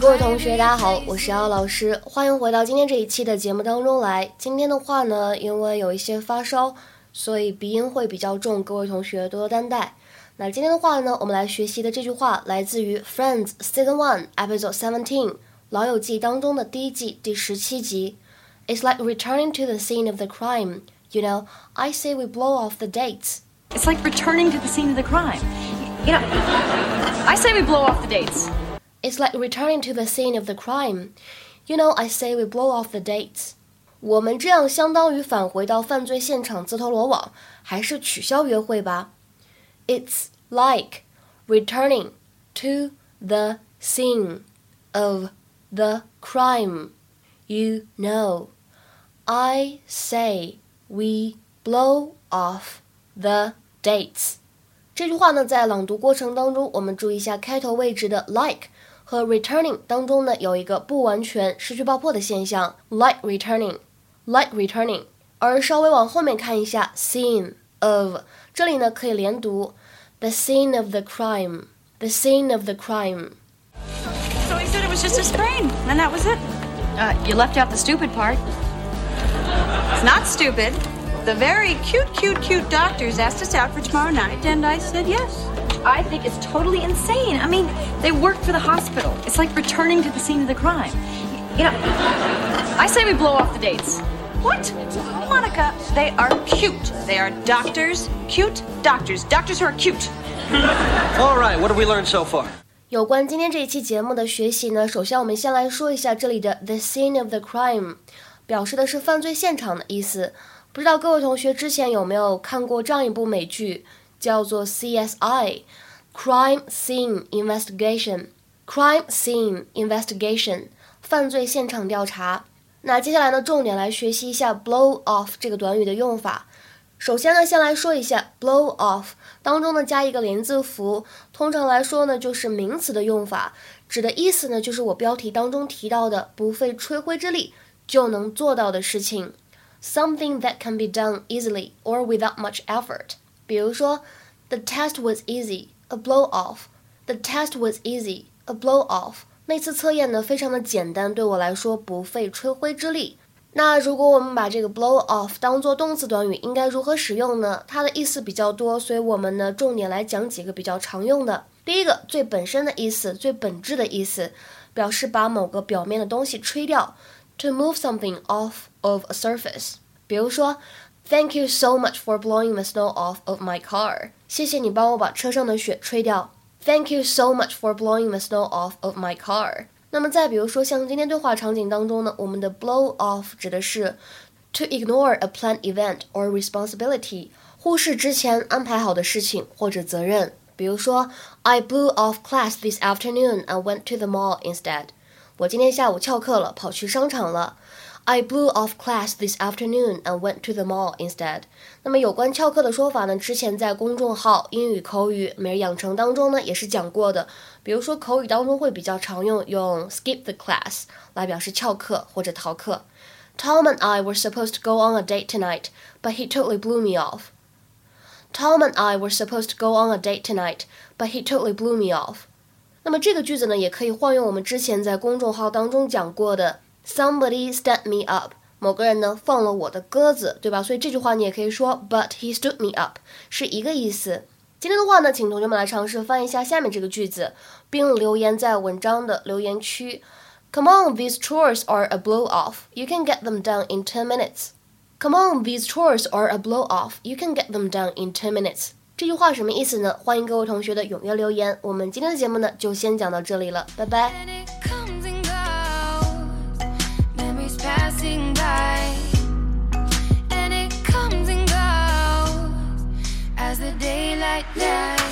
各位同学，大家好，我是姚老师，欢迎回到今天这一期的节目当中来。今天的话呢，因为有一些发烧，所以鼻音会比较重，各位同学多多担待。那今天的话呢，我们来学习的这句话来自于《Friends》Season One Episode Seventeen《老友记》当中的第一季第十七集。It's like returning to the scene of the crime. You know, I say we blow off the dates. It's like returning to the scene of the crime. You know, I say we blow off the dates. It's like returning to the scene of the crime. You know, I say we blow off the dates. 我们这样相当于返回到犯罪现场自投罗网，还是取消约会吧？It's like returning to the scene of the crime. You know, I say we blow off the dates. 这句话呢，在朗读过程当中，我们注意一下开头位置的 like。 和 returning 当中呢有一个不完全失去爆破的现象，like returning，like returning。而稍微往后面看一下，scene of 这里呢可以连读，the scene of the crime，the scene of the crime。So he said it was just a sprain, and that was it. Uh, you left out the stupid part. It's not stupid. The very cute, cute, cute doctors asked us out for tomorrow night, and I said yes. I think is totally insane. I mean, they work for the hospital. It's like returning to the scene of the crime. You know, I say we blow off the dates. What? Monica, they are cute. They are doctors, cute doctors, doctors who are cute. All right, what have we learned so far? 有关今天这一期节目的学习呢，首先我们先来说一下这里的 the scene of the crime，表示的是犯罪现场的意思。不知道各位同学之前有没有看过这样一部美剧？ 叫做 CSI，Crime Scene Investigation，Crime Scene Investigation，犯罪现场调查。那接下来呢，重点来学习一下 blow off 这个短语的用法。首先呢，先来说一下 blow off 当中呢加一个连字符，通常来说呢就是名词的用法，指的意思呢就是我标题当中提到的不费吹灰之力就能做到的事情，something that can be done easily or without much effort。比如说，The test was easy, a blow off. The test was easy, a blow off. 那次测验呢，非常的简单，对我来说不费吹灰之力。那如果我们把这个 blow off 当做动词短语，应该如何使用呢？它的意思比较多，所以我们呢重点来讲几个比较常用的。第一个，最本身的意思，最本质的意思，表示把某个表面的东西吹掉，to move something off of a surface。比如说。Thank you so much for blowing the snow off of my car。谢谢你帮我把车上的雪吹掉。Thank you so much for blowing the snow off of my car。那么再比如说，像今天对话场景当中呢，我们的 blow off 指的是 to ignore a planned event or responsibility，忽视之前安排好的事情或者责任。比如说，I blew off class this afternoon and went to the mall instead。我今天下午翘课了，跑去商场了。 I blew off class this afternoon and went to the mall instead。那么有关翘课的说法呢？之前在公众号英语口语每日养成当中呢也是讲过的。比如说口语当中会比较常用用 skip the class 来表示翘课或者逃课。Tom and I were supposed to go on a date tonight, but he totally blew me off. Tom and I were supposed to go on a date tonight, but he totally blew me off. 那么这个句子呢，也可以换用我们之前在公众号当中讲过的 Somebody stood me up，某个人呢放了我的鸽子，对吧？所以这句话你也可以说，But he stood me up，是一个意思。今天的话呢，请同学们来尝试翻译一下下面这个句子，并留言在文章的留言区。Come on, these chores are a blow off. You can get them done in ten minutes. Come on, these chores are a blow off. You can get them done in ten minutes. 这句话什么意思呢？欢迎各位同学的踊跃留言。我们今天的节目呢，就先讲到这里了，拜拜。And it